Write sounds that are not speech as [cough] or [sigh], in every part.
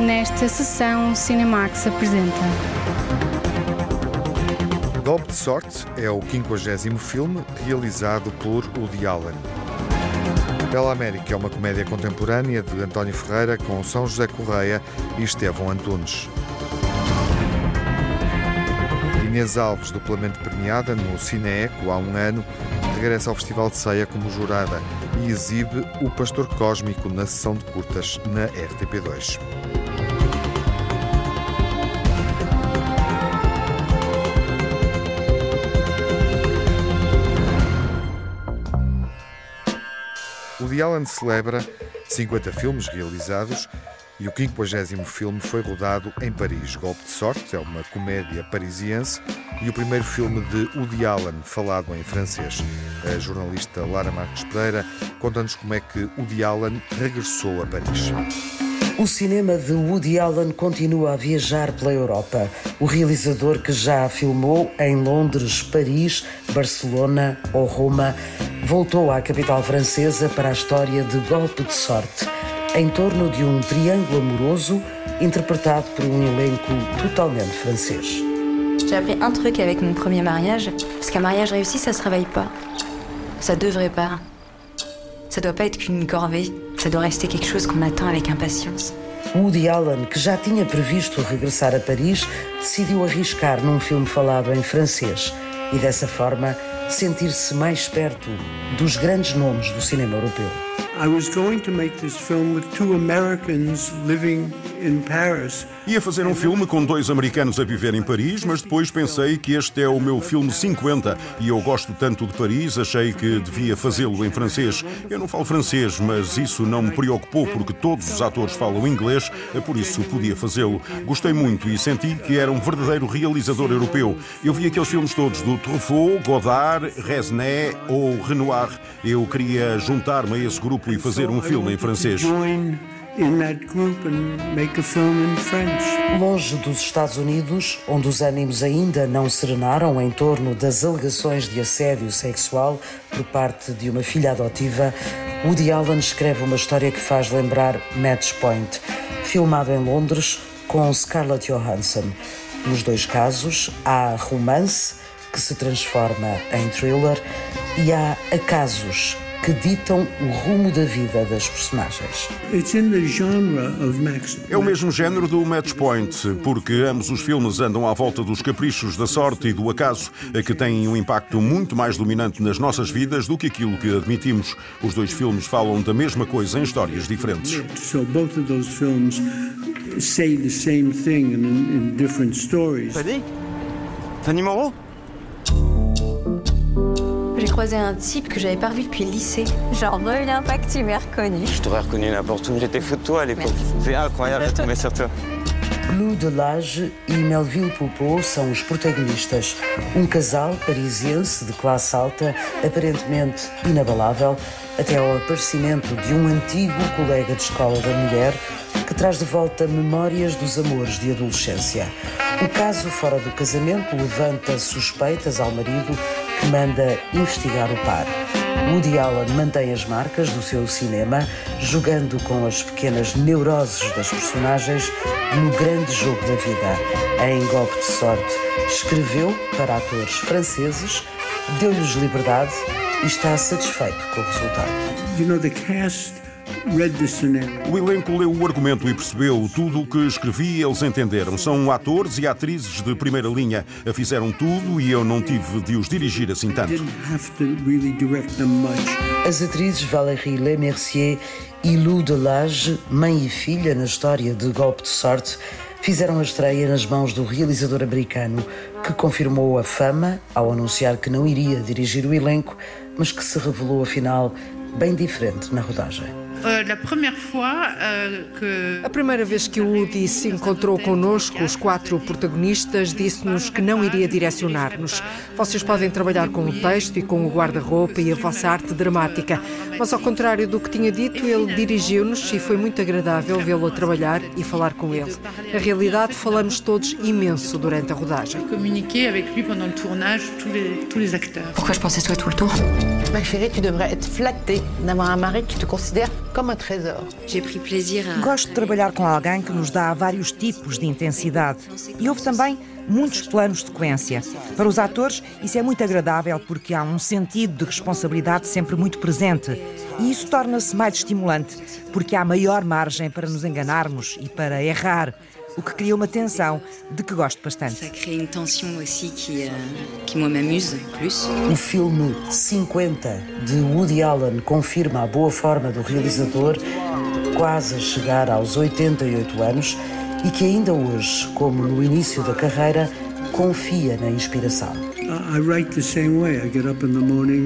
Nesta sessão, o Cinemax apresenta. Golpe de Sorte é o 50 filme realizado por Woody Allen. Bela América é uma comédia contemporânea de António Ferreira com São José Correia e Estevão Antunes. Inês Alves, duplamente premiada no Cineeco há um ano, regressa ao Festival de Ceia como jurada e exibe O Pastor Cósmico na sessão de curtas na RTP2. Woody Allen celebra 50 filmes realizados e o 50 filme foi rodado em Paris. Golpe de Sorte é uma comédia parisiense e o primeiro filme de Woody Allen falado em francês. A jornalista Lara Marques Pereira conta-nos como é que Woody Allen regressou a Paris. O cinema de Woody Allen continua a viajar pela Europa. O realizador que já filmou em Londres, Paris, Barcelona ou Roma voltou à capital francesa para a história de Golpe de Sorte, em torno de um triângulo amoroso interpretado por um elenco totalmente francês. J'ai appris un truc avec mon premier mariage, parce qu'un mariage réussi, ça se réveille pas. Ça devrait pas. Ça doit pas être qu'une corvée, ça doit rester quelque chose qu'on attend avec impatience. Woody Allen, que já tinha previsto regressar a Paris, decidiu arriscar num filme falado em francês e dessa forma sentir-se mais perto dos grandes nomes do cinema europeu. I was going to make this film with two Americans living. Ia fazer um filme com dois americanos a viver em Paris, mas depois pensei que este é o meu filme 50 e eu gosto tanto de Paris, achei que devia fazê-lo em francês. Eu não falo francês, mas isso não me preocupou porque todos os atores falam inglês, por isso podia fazê-lo. Gostei muito e senti que era um verdadeiro realizador europeu. Eu vi aqueles filmes todos do Truffaut, Godard, Resnais ou Renoir. Eu queria juntar-me a esse grupo e fazer um filme em francês. Longe dos Estados Unidos, onde os ânimos ainda não serenaram em torno das alegações de assédio sexual por parte de uma filha adotiva, Woody Allen escreve uma história que faz lembrar Match Point, filmado em Londres com Scarlett Johansson. Nos dois casos, há romance que se transforma em thriller e há acasos que ditam o rumo da vida das personagens. É o mesmo género do Match Point, porque ambos os filmes andam à volta dos caprichos da sorte e do acaso, que têm um impacto muito mais dominante nas nossas vidas do que aquilo que admitimos. Os dois filmes falam da mesma coisa em histórias diferentes. So both of those films say the same thing in, in different stories. Fanny T'as un J'ai croisé un type que j'avais pas revu depuis le lycée. Genre, pas que tu m'aies reconnu. Je t'aurais reconnu n'importe où. J'étais fou de toi à l'époque. C'est incroyable de tomber sur toi. Lou Delage e Melville Poupeau são os protagonistas. Um casal parisiense de classe alta, aparentemente inabalável, até ao aparecimento de um antigo colega de escola da mulher que traz de volta memórias dos amores de adolescência. O caso fora do casamento levanta suspeitas ao marido manda investigar o par. Woody Allen mantém as marcas do seu cinema, jogando com as pequenas neuroses das personagens no grande jogo da vida. Em Golpe de Sorte, escreveu para atores franceses, deu-lhes liberdade e está satisfeito com o resultado. You know, the cast. O elenco leu o argumento e percebeu tudo o que escrevi, eles entenderam. São atores e atrizes de primeira linha. Fizeram tudo e eu não tive de os dirigir assim tanto. As atrizes Valérie Lemercier e Lou Delage, mãe e filha na história de Golpe de Sorte, fizeram a estreia nas mãos do realizador americano, que confirmou a fama ao anunciar que não iria dirigir o elenco, mas que se revelou afinal bem diferente na rodagem. Euh, que A primeira vez que o Woody se encontrou connosco, os quatro protagonistas, disse-nos que não iria direcionar-nos. Vocês podem trabalhar com o texto e com o guarda-roupa e a vossa arte dramática. Mas, ao contrário do que tinha dito, ele dirigiu-nos e foi muito agradável vê-lo a trabalhar e falar com ele. Na realidade, falamos todos imenso durante a rodagem. communiquer avec lui pendant le tournage, tous les, acteurs. Pourquoi je pensais toi tout le temps Ma chérie, tu devrais être flattée d'avoir un mari qui te considère comme un trésor. Gosto de trabalhar com alguém que nos dá vários tipos de intensidade. E houve também muitos planos de sequência. Para os atores, isso é muito agradável porque há um sentido de responsabilidade sempre muito presente. E isso torna-se mais estimulante porque há maior margem para nos enganarmos e para errar o que cria uma tensão de que gosto bastante. Moi m'amuse plus. O filme 50 de Woody Allen confirma a boa forma do realizador, quase a chegar aos 88 anos, e que ainda hoje, como no início da carreira, confia na inspiração.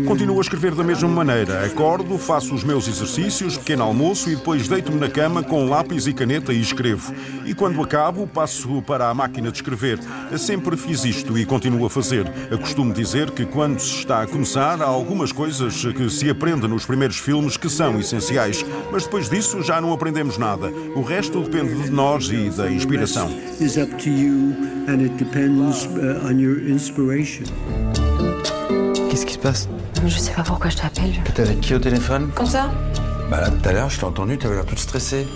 Continuo a escrever da mesma maneira. Acordo, faço os meus exercícios, pequeno almoço e depois deito-me na cama com lápis e caneta e escrevo. E quando acabo, passo para a máquina de escrever. Sempre fiz isto e continuo a fazer. Eu costumo dizer que quando se está a começar, há algumas coisas que se aprende nos primeiros filmes que são essenciais. Mas depois disso já não aprendemos nada. O resto depende de nós e da inspiração. It's up to you and it depends uh, on your inspiration. Qu'est-ce qui se passe Je sais pas pourquoi je t'appelle. T'es avec qui au téléphone Comme ça Bah là, tout à l'heure, je t'ai entendu, t'avais l'air toute stressée.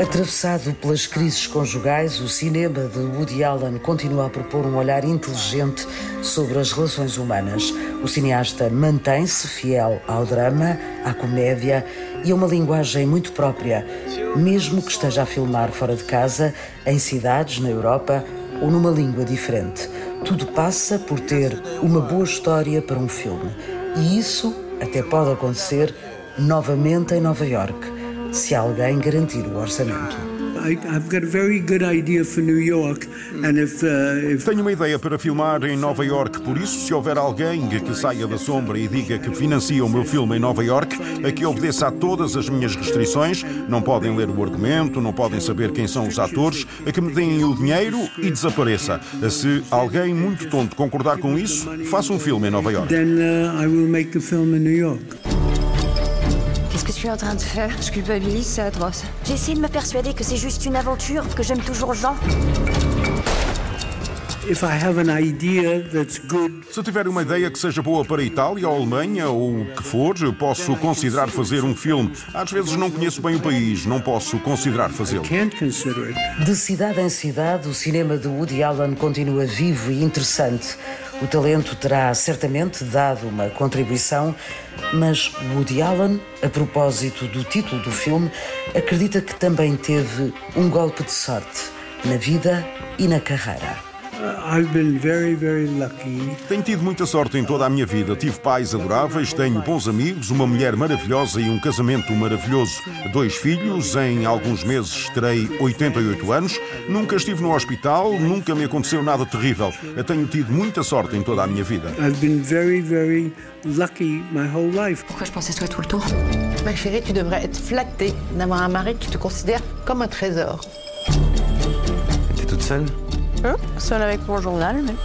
Atravessado pelas crises conjugais, o cinema de Woody Allen continua a propor um olhar inteligente sobre as relações humanas. O cineasta mantém-se fiel ao drama, à comédia e a uma linguagem muito própria, mesmo que esteja a filmar fora de casa, em cidades na Europa ou numa língua diferente. Tudo passa por ter uma boa história para um filme. E isso até pode acontecer novamente em Nova York, se alguém garantir o orçamento. I, I've got a very good idea for New York, and if, uh, if Tenho uma ideia para filmar em Nova York, por isso, se houver alguém que saia da sombra e diga que financia o meu filme em Nova York, a que obedeça a todas as minhas restrições, não podem ler o argumento, não podem saber quem são os atores, a que me deem o dinheiro e desapareça. Se alguém muito tonto concordar com isso, faça um filme em Nova York. then uh, I will make the film in New York. Qu'est-ce que tu es en train de faire? Je culpabilise, c'est atroce. J'ai essayé de me persuader que c'est juste une aventure, que j'aime toujours Jean. If I have an idea that's good, Se tiver uma ideia que seja boa para a Itália ou a Alemanha ou o que for, posso considerar fazer um filme. Às vezes não conheço bem o país, não posso considerar fazê-lo. De cidade em cidade, o cinema de Woody Allen continua vivo e interessante. O talento terá certamente dado uma contribuição, mas Woody Allen, a propósito do título do filme, acredita que também teve um golpe de sorte na vida e na carreira. I've been very, very lucky. Tenho tido muita sorte em toda a minha vida. Tive pais adoráveis, tenho bons amigos, uma mulher maravilhosa e um casamento maravilhoso. Dois filhos, em alguns meses terei 88 anos. Nunca estive no hospital, nunca me aconteceu nada terrível. Eu tenho tido muita sorte em toda a minha vida. I've been very, very lucky my whole life. Pourquoi je pense à toi tout le temps Ma chérie, tu devrais être flattée d'avoir un mari qui te considère comme un trésor. T'es toute seule Hein Seule avec mon journal, mais...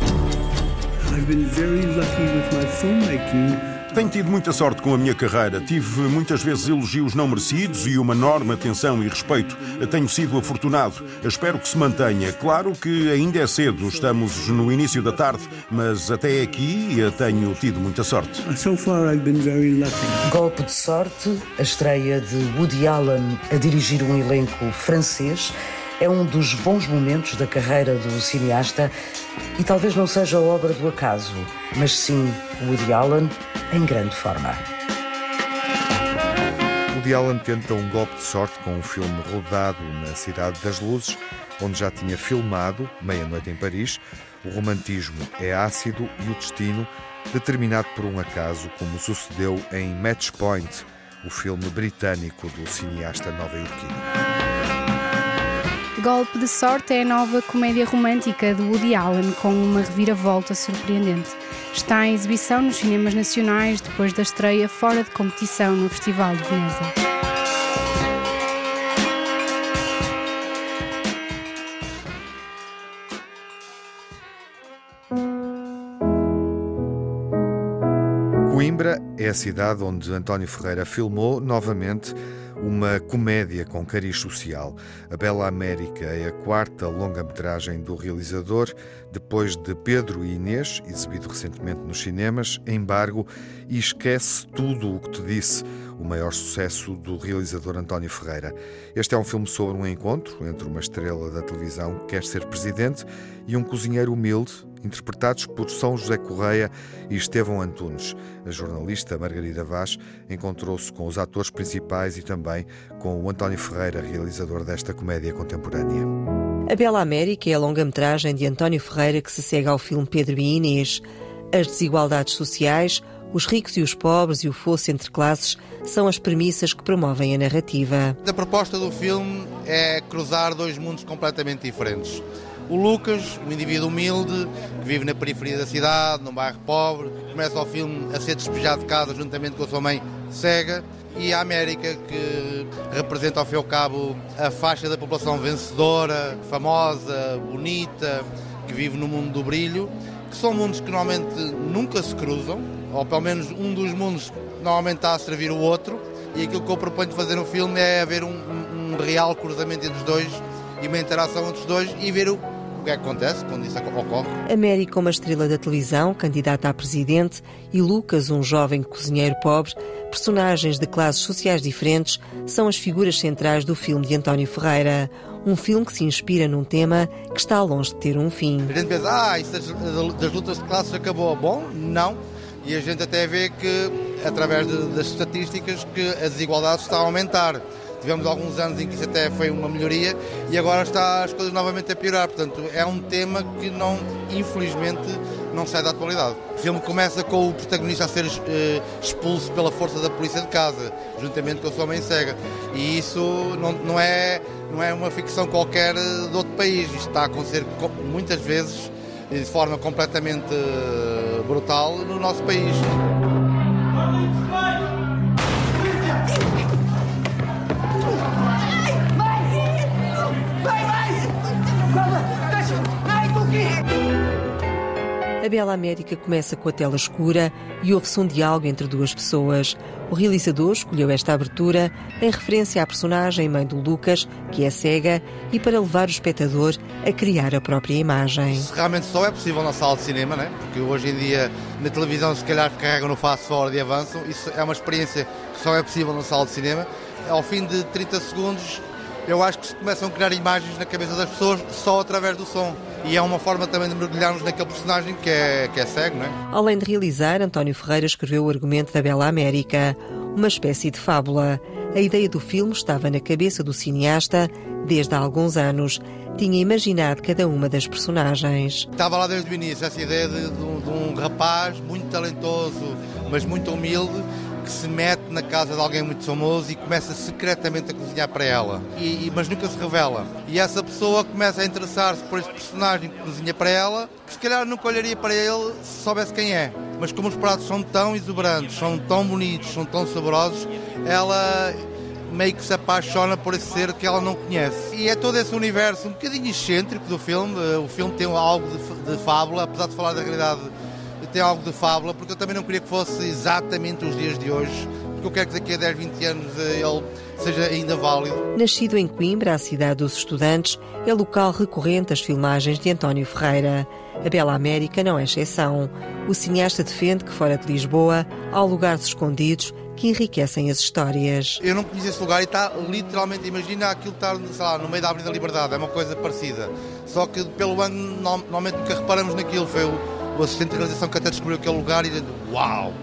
I've been very lucky with my filmmaking. Tenho tido muita sorte com a minha carreira. Tive muitas vezes elogios não merecidos e uma enorme atenção e respeito. Tenho sido afortunado. Espero que se mantenha. Claro que ainda é cedo, estamos no início da tarde, mas até aqui tenho tido muita sorte. So far, I've been very lucky. Golpe de sorte, a estreia de Woody Allen a dirigir um elenco francês é um dos bons momentos da carreira do cineasta e talvez não seja obra do acaso, mas sim Woody Allen em grande forma. Woody Allen tenta um golpe de sorte com um filme rodado na Cidade das Luzes, onde já tinha filmado Meia-Noite em Paris. O romantismo é ácido e o destino determinado por um acaso, como sucedeu em Match Point, o filme britânico do cineasta nova-iorquino. Golpe de Sorte é a nova comédia romântica de Woody Allen com uma reviravolta surpreendente. Está em exibição nos cinemas nacionais depois da estreia fora de competição no Festival de Veneza. Coimbra é a cidade onde António Ferreira filmou novamente uma comédia com cariz social. A Bela América é a quarta longa-metragem do realizador, depois de Pedro e Inês, exibido recentemente nos cinemas, Embargo e Esquece Tudo o que te disse, o maior sucesso do realizador António Ferreira. Este é um filme sobre um encontro entre uma estrela da televisão que quer ser presidente e um cozinheiro humilde interpretados por São José Correia e Estevão Antunes. A jornalista Margarida Vaz encontrou-se com os atores principais e também com o António Ferreira, realizador desta comédia contemporânea. A Bela América é a longa-metragem de António Ferreira que se segue ao filme Pedro e Inês. As desigualdades sociais, os ricos e os pobres e o fosso entre classes são as premissas que promovem a narrativa. A proposta do filme é cruzar dois mundos completamente diferentes. O Lucas, um indivíduo humilde, que vive na periferia da cidade, num bairro pobre, começa o filme a ser despejado de casa juntamente com a sua mãe cega, e a América, que representa ao fim e ao cabo a faixa da população vencedora, famosa, bonita, que vive no mundo do brilho, que são mundos que normalmente nunca se cruzam, ou pelo menos um dos mundos normalmente está a servir o outro, e aquilo que eu proponho de fazer no filme é haver um, um, real cruzamento entre os dois e uma interação entre os dois e ver o, que é que acontece quando isso ocorre. América, uma estrela da televisão, candidata a presidente, e Lucas, um jovem cozinheiro pobre, personagens de classes sociais diferentes, são as figuras centrais do filme de António Ferreira. Um filme que se inspira num tema que está longe de ter um fim. A gente pensa, ah, isso das, das lutas de classes acabou. Bom, não. E a gente até vê que, através de, das estatísticas, que a desigualdade está a aumentar. Tivemos alguns anos em que isso até foi uma melhoria e agora está as coisas novamente a piorar. Portanto, é um tema que não, infelizmente, não sai da atualidade. O filme começa com o protagonista a ser uh, expulso pela força da polícia de casa, juntamente com a sua mãe cega. E isso não, não, é, não é uma ficção qualquer de outro país. Isto está a acontecer muitas vezes de forma completamente brutal no nosso país. A Bela América começa com a tela escura e ouve-se um diálogo entre duas pessoas. O realizador escolheu esta abertura em referência à personagem mãe do Lucas, que é cega, e para levar o espectador a criar a própria imagem. Isso realmente só é possível na sala de cinema, né? porque hoje em dia na televisão se calhar carregam no fast forward e avançam. Isso é uma experiência que só é possível na sala de cinema. Ao fim de 30 segundos eu acho que se começam a criar imagens na cabeça das pessoas só através do som. E é uma forma também de mergulharmos naquele personagem que é, que é cego, não é? Além de realizar, António Ferreira escreveu o argumento da Bela América, uma espécie de fábula. A ideia do filme estava na cabeça do cineasta desde há alguns anos. Tinha imaginado cada uma das personagens. Estava lá desde o início essa ideia de, de, de um rapaz muito talentoso, mas muito humilde, que se mete na casa de alguém muito famoso e começa secretamente a cozinhar para ela, e, mas nunca se revela. E essa pessoa começa a interessar-se por este personagem que cozinha para ela, que se calhar nunca olharia para ele se soubesse quem é. Mas como os pratos são tão exuberantes, são tão bonitos, são tão saborosos, ela meio que se apaixona por esse ser que ela não conhece. E é todo esse universo um bocadinho excêntrico do filme. O filme tem algo de, de fábula, apesar de falar da realidade tem algo de fábula, porque eu também não queria que fosse exatamente os dias de hoje, porque eu quero que daqui a 10, 20 anos eh, ele seja ainda válido. Nascido em Coimbra, a cidade dos estudantes, é local recorrente das filmagens de António Ferreira. A Bela América não é exceção. O cineasta defende que fora de Lisboa há lugares escondidos que enriquecem as histórias. Eu não conheço esse lugar e está literalmente, imagina aquilo estar lá, no meio da Avenida Liberdade, é uma coisa parecida. Só que pelo ano normalmente nunca reparamos naquilo, foi o o assistente de realização que até descobriu aquele lugar e dizendo, uau!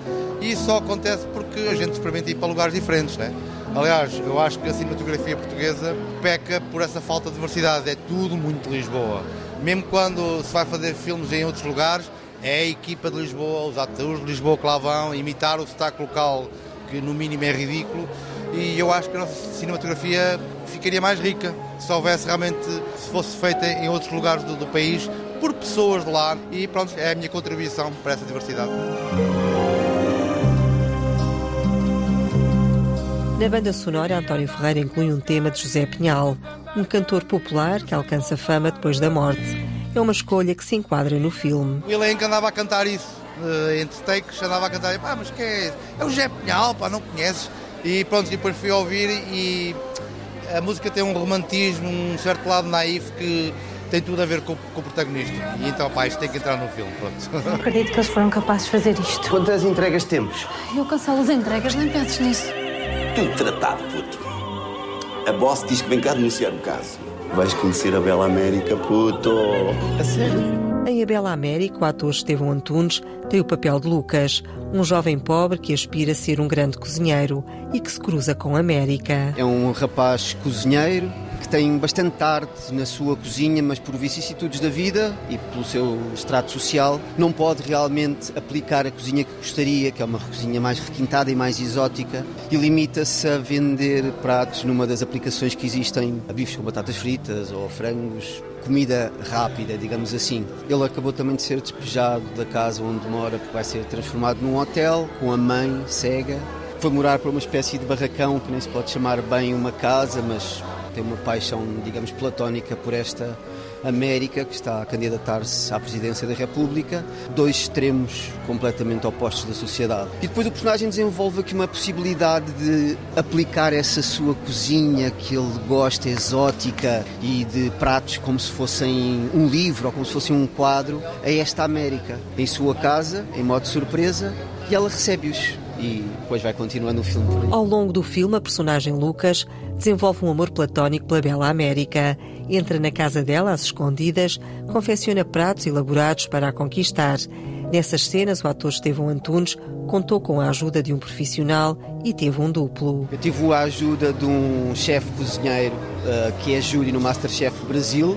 E isso só acontece porque a gente experimenta ir para lugares diferentes, né? Aliás, eu acho que a cinematografia portuguesa peca por essa falta de diversidade, é tudo muito Lisboa. Mesmo quando se vai fazer filmes em outros lugares, é a equipa de Lisboa, os atores de Lisboa que lá vão, imitar o sotaque local, que no mínimo é ridículo, e eu acho que a nossa cinematografia ficaria mais rica se houvesse realmente, se fosse feita em outros lugares do, do país, por pessoas de lá e pronto, é a minha contribuição para essa diversidade. Na banda sonora, António Ferreira inclui um tema de José Pinhal, um cantor popular que alcança fama depois da morte. É uma escolha que se enquadra no filme. O elenco andava a cantar isso, uh, entre takes, andava a cantar, pá, mas que é? É o José Pinhal, pá, não conheces? E pronto, depois fui ouvir e a música tem um romantismo, um certo lado naif que tem tudo a ver com, com, o protagonista. E então, pá, isto tem que entrar no filme, pronto. Não acredito que eles foram capazes de fazer isto. Quantas entregas temos? Eu cancelo as entregas, nem penses nisso. Tudo tratado, puto. A boss diz que vem cá denunciar o caso. Vais conhecer a Bela América, puto. A sério? Em A Bela América, o ator Estevão Antunes tem o papel de Lucas, um jovem pobre que aspira a ser um grande cozinheiro e que se cruza com a América. É um rapaz cozinheiro tem bastante arte na sua cozinha, mas por vicissitudes da vida e pelo seu extrato social, não pode realmente aplicar a cozinha que gostaria, que é uma cozinha mais requintada e mais exótica, e limita-se a vender pratos numa das aplicações que existem, a bifes com batatas fritas ou frangos comida rápida, digamos assim. Ele acabou também de ser despejado da casa onde mora porque vai ser transformado num hotel com a mãe cega. Foi morar para uma espécie de barracão que nem se pode chamar bem uma casa, mas tem uma paixão, digamos, platónica por esta América, que está a candidatar-se à presidência da República, dois extremos completamente opostos da sociedade. E depois o personagem desenvolve aqui uma possibilidade de aplicar essa sua cozinha que ele gosta, exótica e de pratos como se fossem um livro ou como se fosse um quadro, a esta América. Em sua casa, em modo surpresa, e ela recebe-os e depois vai continuando o filme. Ao longo do filme, a personagem Lucas desenvolve um amor platónico pela Bela América. Entra na casa dela às escondidas, confecciona pratos elaborados para a conquistar. Nessas cenas, o ator Estevão Antunes contou com a ajuda de um profissional e teve um duplo. Eu tive a ajuda de um chefe cozinheiro uh, que é júri no Masterchef Brasil,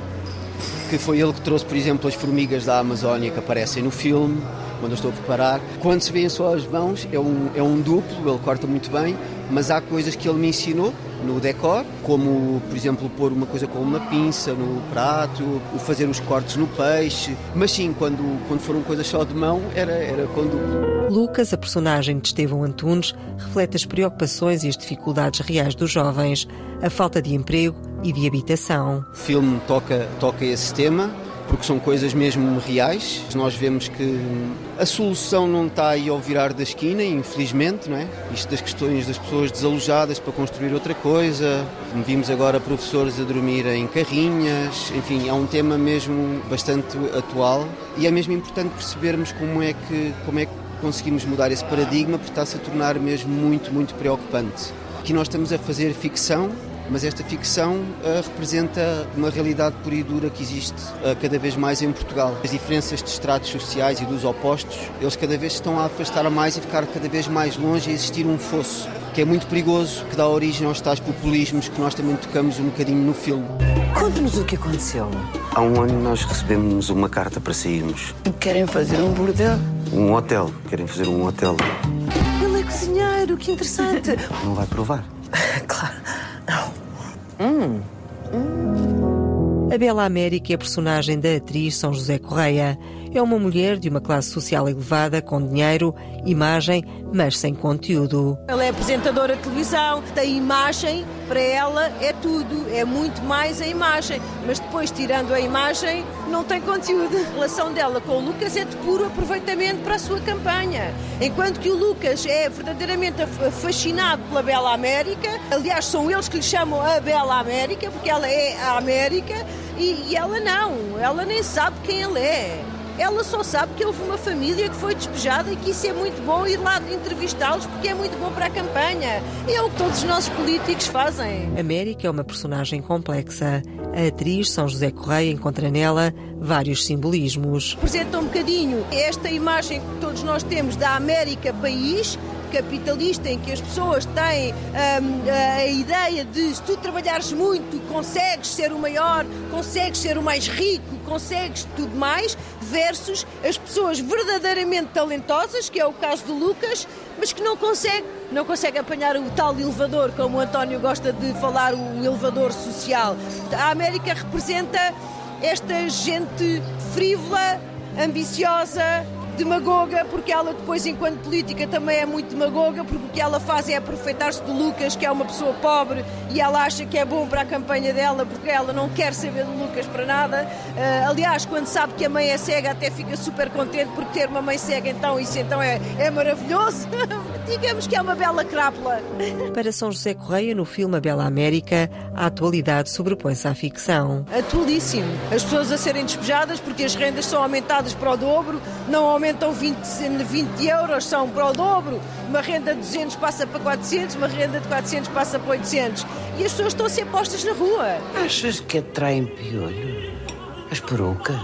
que foi ele que trouxe, por exemplo, as formigas da Amazónia que aparecem no filme quando eu estou a preparar. Quando se vêem só as mãos, é um, é um duplo, ele corta muito bem, mas há coisas que ele me ensinou no decor, como, por exemplo, pôr uma coisa com uma pinça no prato, o fazer os cortes no peixe. Mas sim, quando, quando foram coisas só de mão, era, era com duplo. Lucas, a personagem de Estevão Antunes, reflete as preocupações e as dificuldades reais dos jovens, a falta de emprego e de habitação. O filme toca, toca esse tema, porque são coisas mesmo reais. Nós vemos que a solução não está aí ao virar da esquina, infelizmente, não é? Isto das questões das pessoas desalojadas para construir outra coisa. Vimos agora professores a dormir em carrinhas. Enfim, é um tema mesmo bastante atual e é mesmo importante percebermos como é que como é que conseguimos mudar esse paradigma porque está-se a tornar mesmo muito, muito preocupante. Aqui nós estamos a fazer ficção mas esta ficção uh, representa uma realidade pura e dura que existe uh, cada vez mais em Portugal. As diferenças de estratos sociais e dos opostos, eles cada vez estão a afastar mais e ficar cada vez mais longe a existir um fosso, que é muito perigoso, que dá origem aos tais populismos que nós também tocamos um bocadinho no filme. Conte-nos o que aconteceu. Há um ano nós recebemos uma carta para sairmos. Querem fazer um bordel? Um hotel. Querem fazer um hotel. Ele é cozinheiro, que interessante. Não vai provar? [laughs] claro. Hum. Hum. A Bela América é a personagem da atriz São José Correia. É uma mulher de uma classe social elevada, com dinheiro, imagem, mas sem conteúdo. Ela é apresentadora de televisão, tem imagem, para ela é tudo, é muito mais a imagem. Mas depois, tirando a imagem, não tem conteúdo. A relação dela com o Lucas é de puro aproveitamento para a sua campanha. Enquanto que o Lucas é verdadeiramente fascinado pela Bela América, aliás, são eles que lhe chamam a Bela América, porque ela é a América, e, e ela não, ela nem sabe quem ele é. Ela só sabe que houve uma família que foi despejada e que isso é muito bom ir lá entrevistá-los porque é muito bom para a campanha. E é o que todos os nossos políticos fazem. América é uma personagem complexa. A atriz São José Correia encontra nela vários simbolismos. Apresenta um bocadinho esta imagem que todos nós temos da América país, capitalista em que as pessoas têm um, a ideia de se tu trabalhares muito, consegues ser o maior, consegues ser o mais rico, consegues tudo mais, versus as pessoas verdadeiramente talentosas, que é o caso do Lucas, mas que não consegue, não consegue apanhar o tal elevador, como o António gosta de falar, o elevador social. A América representa esta gente frívola, ambiciosa, demagoga, porque ela depois, enquanto política, também é muito demagoga, porque o que ela faz é aproveitar-se do Lucas, que é uma pessoa pobre, e ela acha que é bom para a campanha dela, porque ela não quer saber do Lucas para nada. Uh, aliás, quando sabe que a mãe é cega, até fica super contente, porque ter uma mãe cega, então, isso então é, é maravilhoso. [laughs] digamos que é uma bela crápula. Para São José Correia, no filme A Bela América, a atualidade sobrepõe-se à ficção. Atualíssimo. As pessoas a serem despejadas porque as rendas são aumentadas para o dobro, não aumentam 20, 20 euros, são para o dobro. Uma renda de 200 passa para 400, uma renda de 400 passa para 800. E as pessoas estão a ser postas na rua. Achas que atraem piolho? As perucas?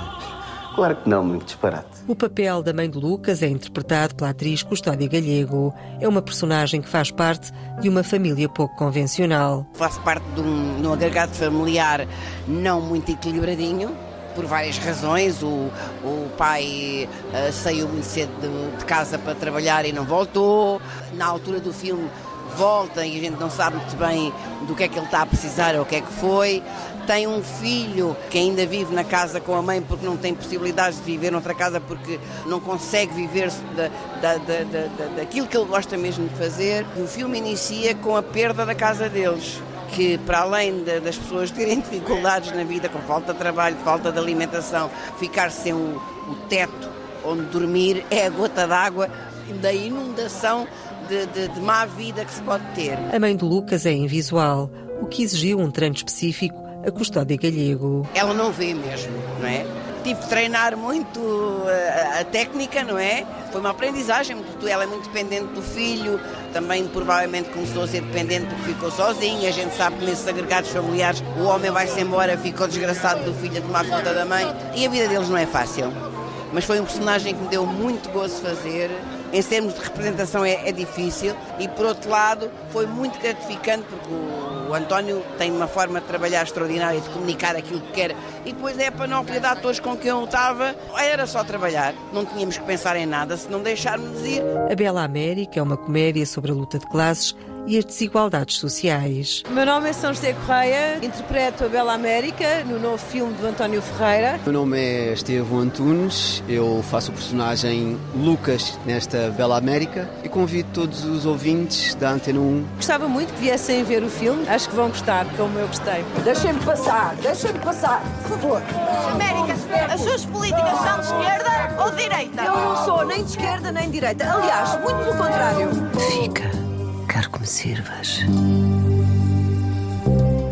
Claro que não, muito disparate. O papel da mãe de Lucas é interpretado pela atriz Custódia Galego. É uma personagem que faz parte de uma família pouco convencional. Faço parte de um, de um agregado familiar não muito equilibradinho, por várias razões. O, o pai uh, saiu muito cedo de, de, casa para trabalhar e não voltou. Na altura do filme volta e a gente não sabe muito bem do que é que ele está a precisar ou o que é que foi tem um filho que ainda vive na casa com a mãe porque não tem possibilidades de viver noutra casa porque não consegue viver da, da, da, da, daquilo que ele gosta mesmo de fazer. O filme inicia com a perda da casa deles que para além de, das pessoas terem [laughs] dificuldades na vida, com falta de trabalho, falta de alimentação, ficar sem o, o teto onde dormir é a gota d'água da inundação de, de, de má vida que se pode ter. A mãe do Lucas é invisual, o que exigiu um treino específico a Custódia Galego. Ela não vê mesmo, não é? Tive de treinar muito a, eh, a, técnica, não é? Foi uma aprendizagem, porque ela é muito dependente do filho, também provavelmente começou a ser dependente porque ficou sozinha. A gente sabe que nesses agregados familiares o homem vai-se embora, ficou desgraçado do filho a tomar conta da mãe e a vida deles não é fácil. Mas foi um personagem que me deu muito gozo fazer. Em termos de representação é, é difícil e, por outro lado, foi muito gratificante porque o o António tem uma forma de trabalhar extraordinária, de comunicar aquilo que quer. E depois é a panóplia de atores com quem eu estava. Era só trabalhar, não tínhamos que pensar em nada se não deixarmos ir. A Bela América é uma comédia sobre a luta de classes e as desigualdades sociais. Meu nome é São José Correia, interpreto a Bela América no novo filme do António Ferreira. Meu nome é Estevão Antunes, eu faço o personagem Lucas nesta Bela América e convido todos os ouvintes da Antena 1. Gostava muito que viessem ver o filme, acho que vão gostar, como eu gostei. Deixem-me passar, deixem-me passar, por favor. América, as suas políticas são de esquerda ou de direita? Eu não sou nem de esquerda nem de direita, aliás, muito pelo contrário. Fica. Me sirvas.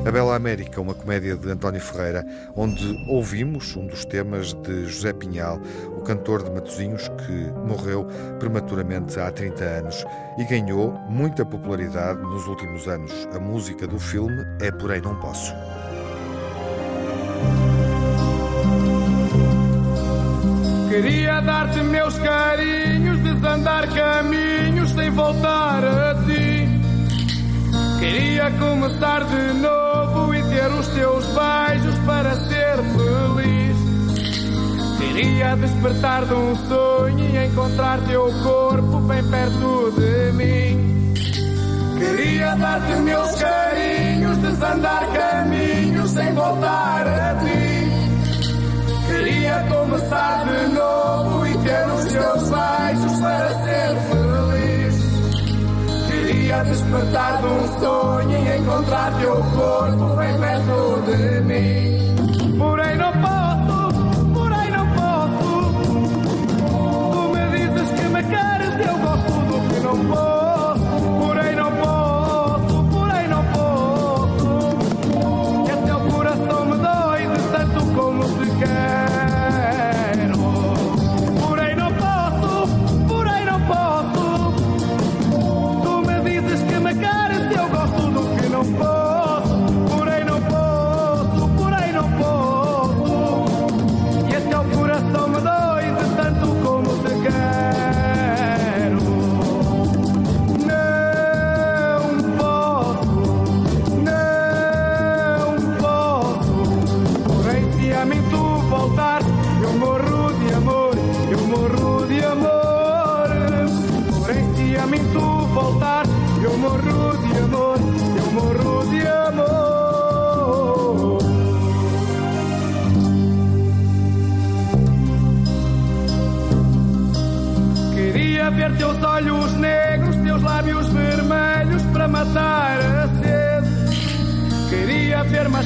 A Bela América, uma comédia de António Ferreira, onde ouvimos um dos temas de José Pinhal, o cantor de Matosinhos que morreu prematuramente há 30 anos e ganhou muita popularidade nos últimos anos. A música do filme é Porém Não Posso. Queria dar-te meus carinhos, desandar caminhos sem voltar a ti. Queria começar de novo e ter os teus beijos para ser feliz. Queria despertar de um sonho e encontrar teu corpo bem perto de mim. Queria dar-te meus carinhos, desandar caminhos sem voltar a ti. Queria começar de novo e ter os teus beijos para ser feliz. Queria despertar de um sonho e encontrar teu corpo bem perto de mim.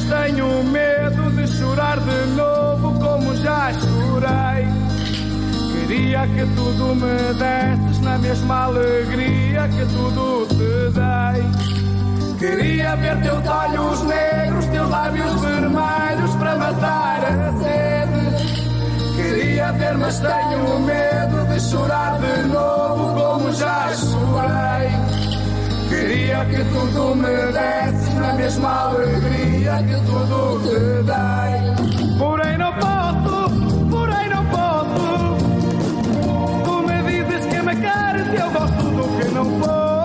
Tenho medo de chorar de novo como já chorei. Queria que tudo me desses na mesma alegria que tudo te dei. Queria ver teus olhos negros, teus lábios vermelhos para matar a sede. Queria ver, mas tenho medo de chorar de novo como já chorei. Queria que tudo me desses na mesma alegria que tudo te dei. Porém não posso, porém não posso. Tu me dizes que me queres e eu gosto do que não posso.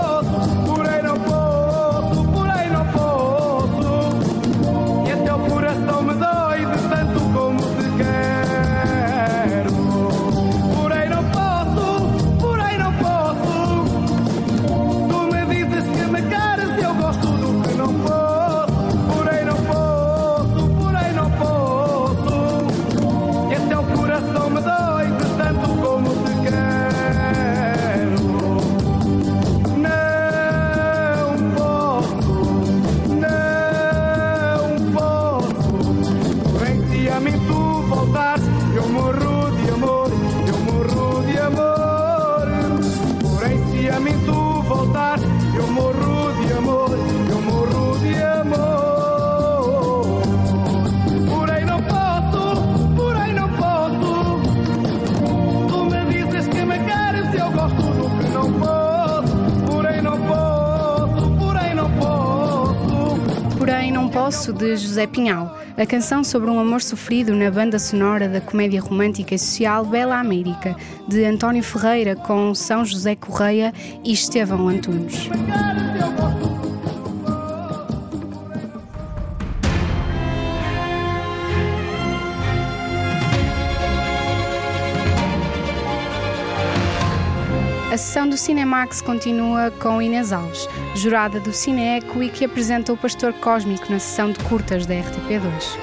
Posso, de José Pinhal, a canção sobre um amor sofrido na banda sonora da comédia romântica e social Bela América, de António Ferreira, com São José Correia e Estevão Antunes. Sessão do Cinemax continua com Inês Alves, jurada do Cineeco e que apresenta o Pastor Cósmico na sessão de curtas da RTP2.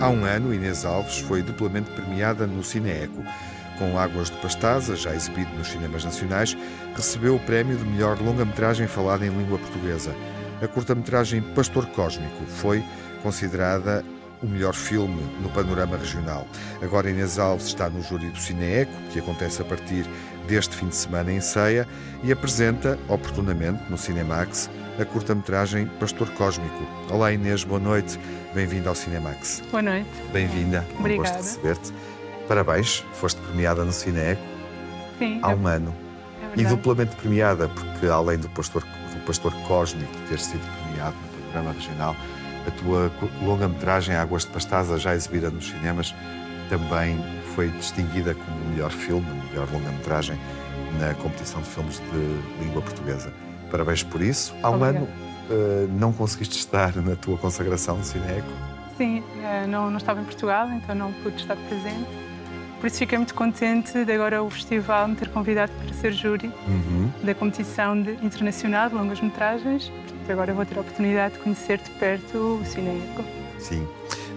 Há um ano, Inês Alves foi duplamente premiada no Cineeco. Com Águas de Pastaza, já exibido nos cinemas nacionais, recebeu o prémio de melhor longa-metragem falada em língua portuguesa. A curta-metragem Pastor Cósmico foi considerada o melhor filme no panorama regional. Agora Inês Alves está no júri do Cineeco, que acontece a partir deste fim de semana em Ceia, e apresenta, oportunamente, no Cinemax, a curta-metragem Pastor Cósmico. Olá Inês, boa noite. Bem-vinda ao Cinemax. Boa noite. Bem-vinda. Um Obrigada. gosto de receber-te. Parabéns, foste premiada no Cineeco Sim. há é- um ano. é e duplamente premiada, porque além do Pastor, Pastor Cósmico ter sido premiado no programa regional, a tua longa-metragem Águas de Pastaza, já exibida nos cinemas, também foi distinguida como o melhor filme, a melhor longa-metragem na competição de filmes de língua portuguesa. Parabéns por isso. Há um Obrigada. ano eh, não conseguiste estar na tua consagração no Cineco. Sim, eh, não, não estava em Portugal, então não pude estar presente. Por isso fiquei muito contente de agora o festival me ter convidado para ser júri Uhum. da competição de- internacional de longas metragens. Portanto, agora vou ter a oportunidade de conhecer de perto o Cineco. Sim.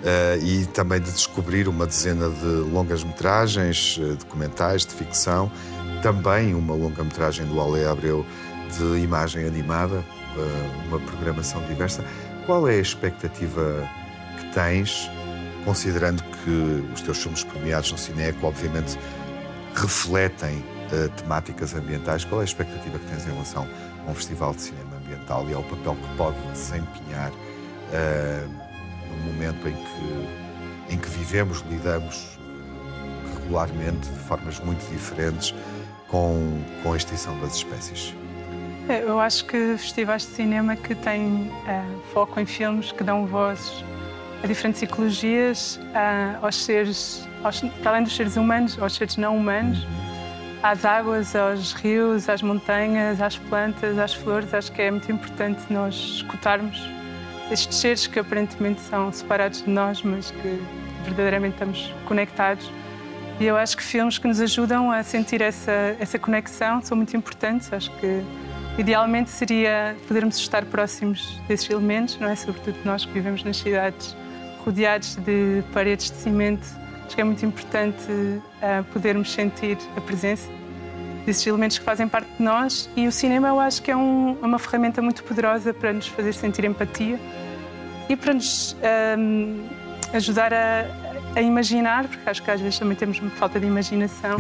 Eh, e também de descobrir uma dezena de longas-metragens, eh, documentais, de ficção, também uma longa-metragem do Ale Abreu de imagem animada, eh, uma programação diversa. Qual é a expectativa que tens, considerando que os teus filmes premiados no Cineco, obviamente, refletem eh, temáticas ambientais? Qual é a expectativa que tens em relação a um festival de cinema ambiental e ao papel que pode desempenhar eh, num momento em que, em que vivemos, lidamos eh, regularmente, de formas muito diferentes, com, com a extinção das espécies? É, Eu acho que festivais de cinema que têm eh, foco em filmes que dão vozes a diferentes ecologias, ah, aos seres, aos, para além dos seres humanos, aos seres não humanos, às águas, aos rios, às montanhas, às plantas, às flores. Acho que é muito importante nós escutarmos estes seres que aparentemente são separados de nós, mas que verdadeiramente estamos conectados. E eu acho que filmes que nos ajudam a sentir essa, essa conexão são muito importantes. Acho que idealmente seria podermos estar próximos desses elementos, não é? Sobretudo nós que vivemos nas cidades rodeados de paredes de cimento. Acho que é muito importante ah, podermos sentir a presença. desses elementos que fazem parte de nós. E o cinema, eu acho que é um, uma ferramenta muito poderosa para nos fazer sentir empatia e para nos um, ajudar a, a, imaginar, porque acho que às vezes também temos falta de imaginação,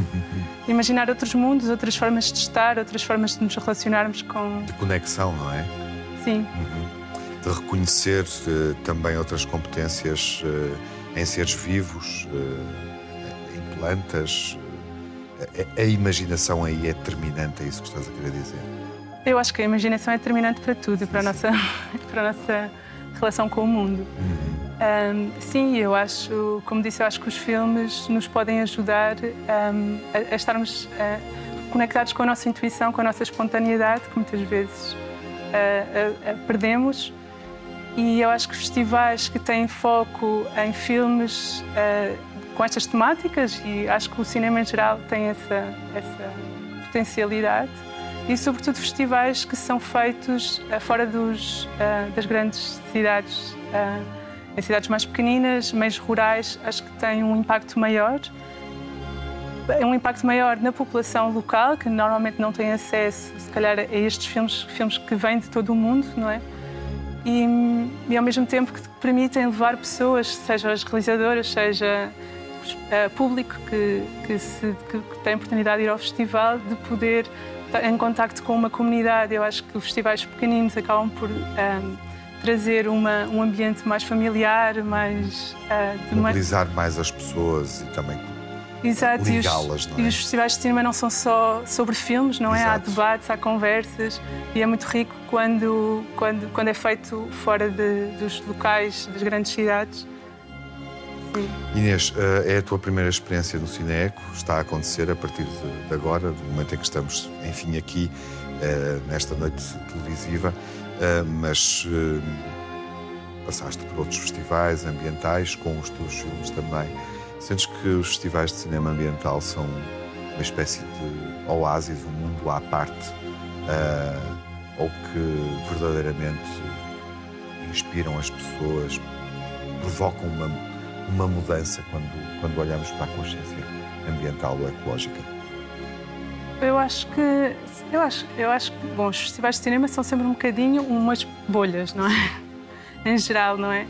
imaginar outros mundos, outras formas de estar, outras formas de nos relacionarmos com. De conexão, não é? Sim. Uhum. De reconhecer uh, também outras competências uh, em seres vivos, uh, em plantas. A, a imaginação aí é determinante, é isso que estás a querer dizer? Eu acho que a imaginação é determinante para tudo, para a nossa, [laughs] para a nossa relação com o mundo. Um, sim, eu acho, como disse, eu acho que os filmes nos podem ajudar um, a, a, estarmos conectados com a nossa intuição, com a nossa espontaneidade, que muitas vezes perdemos. E eu acho que festivais que têm foco em filmes com estas temáticas, e acho que o cinema em geral tem essa, essa potencialidade, e, sobretudo, festivais que são feitos uh, fora dos, uh, das grandes cidades, uh, em cidades mais pequeninas, mais rurais, acho que têm um impacto maior. É um impacto maior na população local, que normalmente não tem acesso, se calhar, a estes filmes, filmes que vêm de todo o mundo, não é? E, e ao mesmo tempo que permitem levar pessoas, seja as realizadoras, seja público que, que, se, que, que tem oportunidade de ir ao festival, de poder em contacto com uma comunidade. Eu acho que festivais pequeninos acabam por um, trazer uma, um ambiente mais familiar, mais... Uh, Mobilizar mais as pessoas e também Exato, ligá-las, é? E os festivais de cinema não são só sobre filmes, não é? Exato. Há debates, há conversas e é muito rico quando, quando, quando é feito fora de, dos locais das grandes cidades. Inês, eh, é a tua primeira experiência no Cineco, está a acontecer a partir de agora, do momento em que estamos, enfim, aqui eh, nesta noite televisiva, eh, mas passaste por outros festivais ambientais, com os teus filmes também. Sentes que os festivais de cinema ambiental são uma espécie de oásis, um mundo à parte, ou que verdadeiramente inspiram as pessoas, provocam uma uma mudança quando, quando olhamos para a consciência ambiental ou ecológica? Eu acho que eu acho, eu acho que bom, os festivais de cinema são sempre um bocadinho umas bolhas, não é? [laughs] em geral, não é?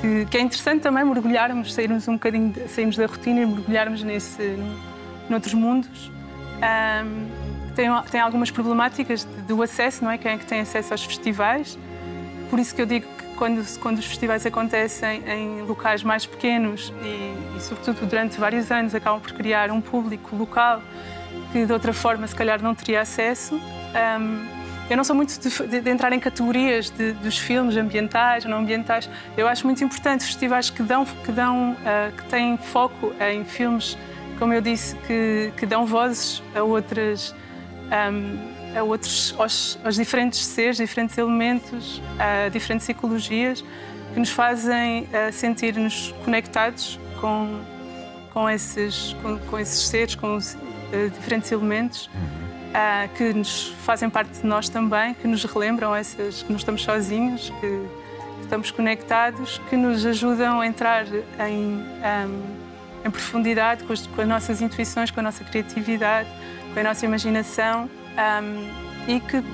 Que, que, é interessante também mergulharmos, sairmos um bocadinho, sairmos da rotina e mergulharmos nesse, noutros mundos. Um, tem, tem algumas problemáticas do acesso, não é? Quem é que tem acesso aos festivais? Por isso que eu digo que quando, quando os festivais acontecem em locais mais pequenos e, e, sobretudo, durante vários anos, acabam por criar um público local que, de outra forma, se calhar não teria acesso. Um, eu não sou muito de, de, de entrar em categorias de, dos filmes ambientais ou não ambientais. Eu acho muito importante festivais que dão, que dão, uh, que têm foco em filmes, como eu disse, que, que dão vozes a outras. Um, a outros, aos, aos diferentes seres, diferentes elementos, a diferentes ecologias que nos fazem sentir-nos conectados com, com, esses, com, com esses seres, com os diferentes elementos. Uh, que nos fazem parte de nós também, que nos relembram essas, que não estamos sozinhos, que, estamos conectados, que nos ajudam a entrar em, um, em profundidade com as, com as, nossas intuições, com a nossa criatividade, com a nossa imaginação um, e que uh,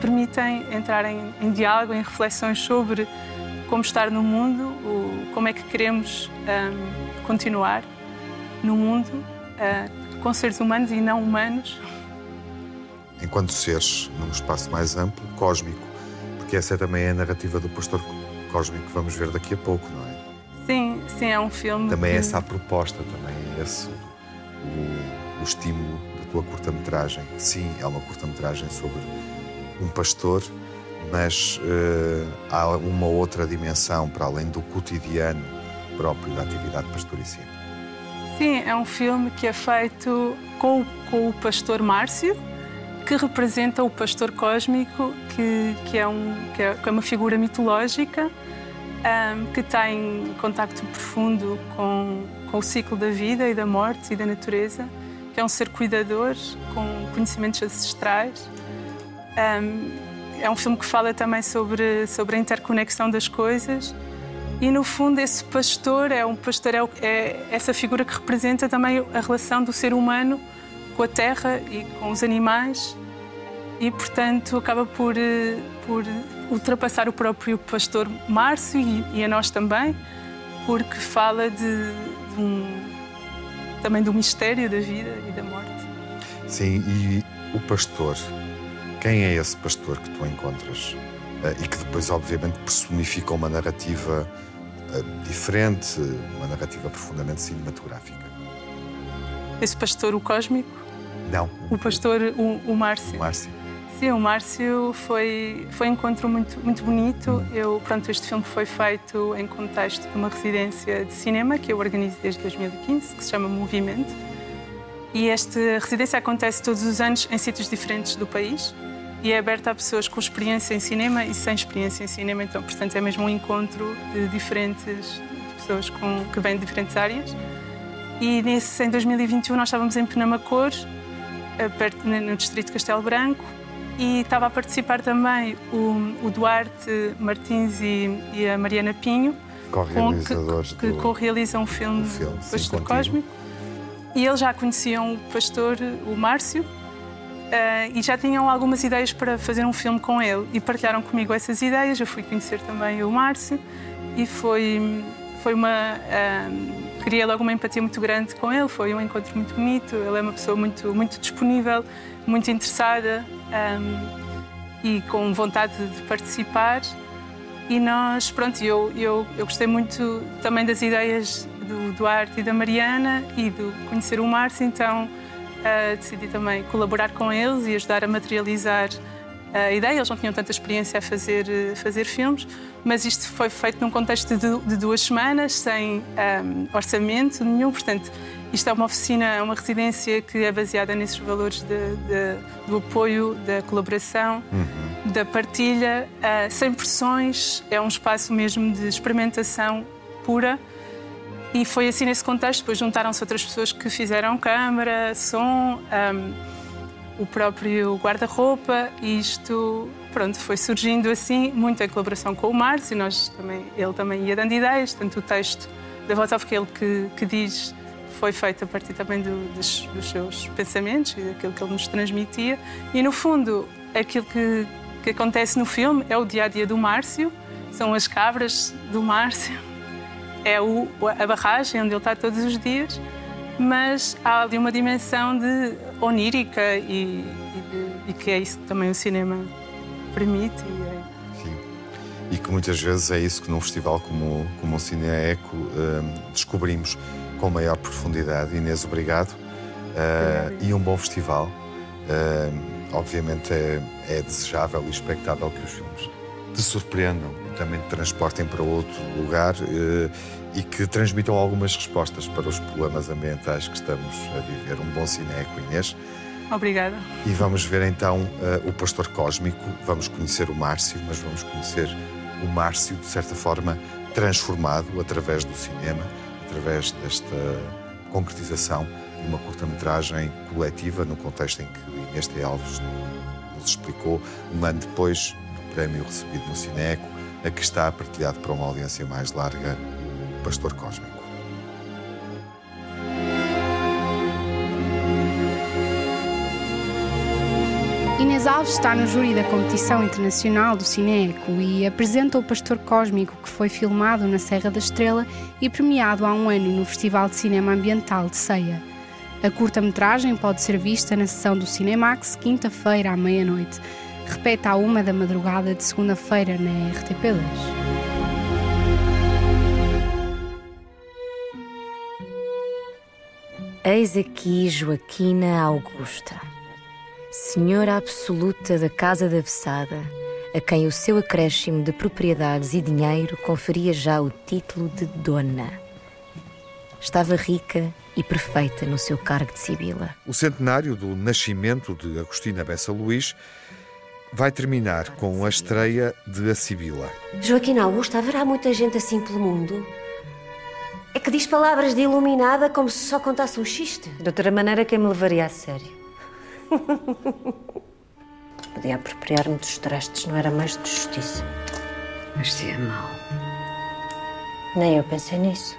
permitem entrar em, em, diálogo, em reflexões sobre como estar no mundo, o, como é que queremos um, continuar no mundo uh, com seres humanos e não humanos. Enquanto seres num espaço mais amplo, cósmico, porque essa é também a narrativa do pastor cósmico que vamos ver daqui a pouco, não é? Sim, sim, é um filme. Também que... é essa a proposta, também é esse o, o estímulo tua curta-metragem. Sim, é uma curta-metragem sobre um pastor, mas uh, há uma outra dimensão para além do cotidiano próprio da atividade pastoricina. Sim, é um filme que é feito com, com o pastor Márcio, que representa o pastor cósmico, que, que, é, um, que é, é uma figura mitológica, um, que tem contacto profundo com, com o ciclo da vida e da morte e da natureza que é um ser cuidador, com conhecimentos ancestrais. Um, é um filme que fala também sobre, sobre a interconexão das coisas. E, no fundo, esse pastor é um pastor é, é essa figura que representa também a relação do ser humano com a terra e com os animais e, portanto, acaba por, eh, por ultrapassar o próprio pastor Márcio e, e a nós também, porque fala de, de um, também do mistério da vida e da morte. Sim, e o pastor, quem é esse pastor que tu encontras? Eh, e que depois, obviamente, personifica uma narrativa eh, diferente, uma narrativa profundamente cinematográfica. Esse pastor, o cósmico? Não. O pastor, o, o Márcio. O Márcio. Sim, o Márcio foi, foi um encontro muito, muito bonito. Eu, pronto, este filme foi feito em contexto de uma residência de cinema que eu organizo desde 2015, que se chama Movimento. E esta residência acontece todos os anos em sítios diferentes do país e é aberta a pessoas com experiência em cinema e sem experiência em cinema. Então, portanto, é mesmo um encontro de diferentes pessoas com, que vêm de diferentes áreas. E nesse, em 2021 nós estávamos em Penamacor, perto, no distrito de Castelo Branco, e estava a participar também o, o Duarte Martins e, e, a Mariana Pinho, co-realizadores que, que co-realizam um filme, o filme Pastor Cósmico. E eles já conheciam o pastor, o Márcio, Uh, e já tinham algumas ideias para fazer um filme com ele e partilharam comigo essas ideias. Eu fui conhecer também o Márcio e foi, foi uma. Uh, criei logo uma empatia muito grande com ele, foi um encontro muito bonito. Ele é uma pessoa muito, muito disponível, muito interessada um, e com vontade de participar. E nós, pronto, eu, eu, eu gostei muito também das ideias do Duarte e da Mariana e de conhecer o Márcio, então uh, decidi também colaborar com eles e ajudar a materializar a ideia. Eles não tinham tanta experiência a fazer, a fazer filmes, mas isto foi feito num contexto de, de duas semanas, sem um, orçamento nenhum. Portanto, isto é uma oficina, uma residência que é baseada nesses valores de, de, do apoio, da colaboração, uhum. da partilha, uh, sem pressões. É um espaço mesmo de experimentação pura. E foi assim nesse contexto. Depois juntaram-se outras pessoas que fizeram câmara, som, um, o próprio guarda-roupa. Isto, pronto, foi surgindo assim, muito em colaboração com o Márcio. Nós também, ele também ia dando ideias. Tanto o texto da voz que ele que, que diz foi feito a partir também do, dos, dos, seus pensamentos e daquilo que ele nos transmitia. E, no fundo, aquilo que, que acontece no filme é o dia-a-dia -dia do Márcio. São as cabras do Márcio é o, a barragem onde ele está todos os dias, mas há ali uma dimensão de onírica e, e, de, e que é isso que também o cinema permite. E é... Sim. E que muitas vezes é isso que num festival como, como o Cine Eco hum, descobrimos com maior profundidade. Inês, obrigado. Uh, e um bom festival. Uh, obviamente é, é desejável e expectável que os filmes te surpreendam e também te transportem para outro lugar uh, e que transmitam algumas respostas para os problemas ambientais que estamos a viver. Um bom cineco, Inês. Obrigada. E vamos ver então uh, o Pastor Cósmico, vamos conhecer o Márcio, mas vamos conhecer o Márcio, de certa forma, transformado através do cinema, através desta concretização de uma curta-metragem coletiva, no contexto em que Inês T. Alves nos explicou, um ano depois prémio recebido no Cineco, a que está partilhado para uma audiência mais larga pastor cósmico. Inês Alves está no júri da competição internacional do Cineco e apresenta o Pastor Cósmico que foi filmado na Serra da Estrela e premiado há um ano no Festival de Cinema Ambiental de Ceia. A curta-metragem pode ser vista na sessão do Cinemax quinta-feira à meia-noite. Repete à uma da madrugada de segunda-feira na RTP2. Eis aqui Joaquina Augusta, senhora absoluta da Casa da Vessada, a quem o seu acréscimo de propriedades e dinheiro conferia já o título de dona. Estava rica e perfeita no seu cargo de Sibila. O centenário do nascimento de Agostina Bessa Luís vai terminar com a estreia de A Sibila. Joaquina Augusta, haverá muita gente assim pelo mundo? É que diz palavras de iluminada como se só contasse um xiste. De outra maneira, quem me levaria a sério? [laughs] Podia apropriar-me dos trastes, não era mais de justiça. Mas se é mau. Nem eu pensei nisso.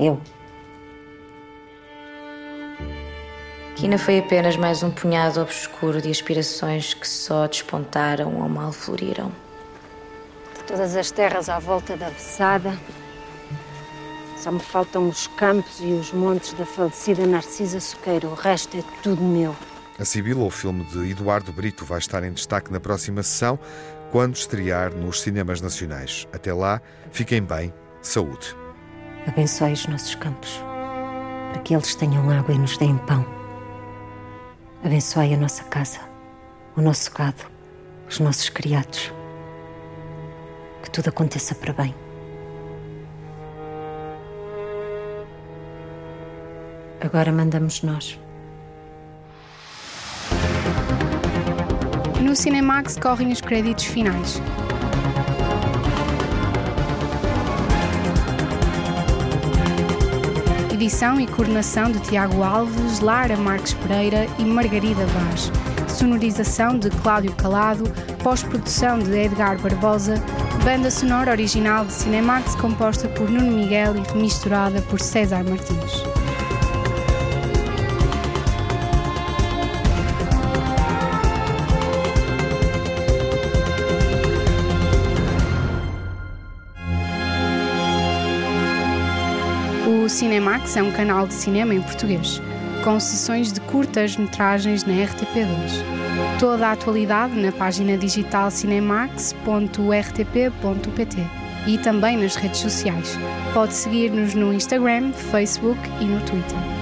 Eu. Quina foi apenas mais um punhado obscuro de aspirações que só despontaram ou mal floriram. De todas as terras à volta da Vessada, só me faltam os campos e os montes da falecida Narcisa Soqueira. O resto é tudo meu. A Sibila, o filme de Eduardo Brito, vai estar em destaque na próxima sessão, quando estrear nos cinemas nacionais. Até lá, fiquem bem, saúde. Abençoe os nossos campos, para que eles tenham água e nos deem pão. Abençoe a nossa casa, o nosso gado, os nossos criados. Que tudo aconteça para bem. Agora mandamos nós. No Cinemax correm os créditos finais. Edição e coordenação de Tiago Alves, Lara Marques Pereira e Margarida Vaz. Sonorização de Cláudio Calado, pós-produção de Edgar Barbosa, banda sonora original de Cinemax composta por Nuno Miguel e remisturada por César Martins. Cinemax é um canal de cinema em português, com sessões de curtas-metragens na RTP2. Toda a atualidade na página digital cinemax.rtp.pt e também nas redes sociais. Pode seguir-nos no Instagram, Facebook e no Twitter.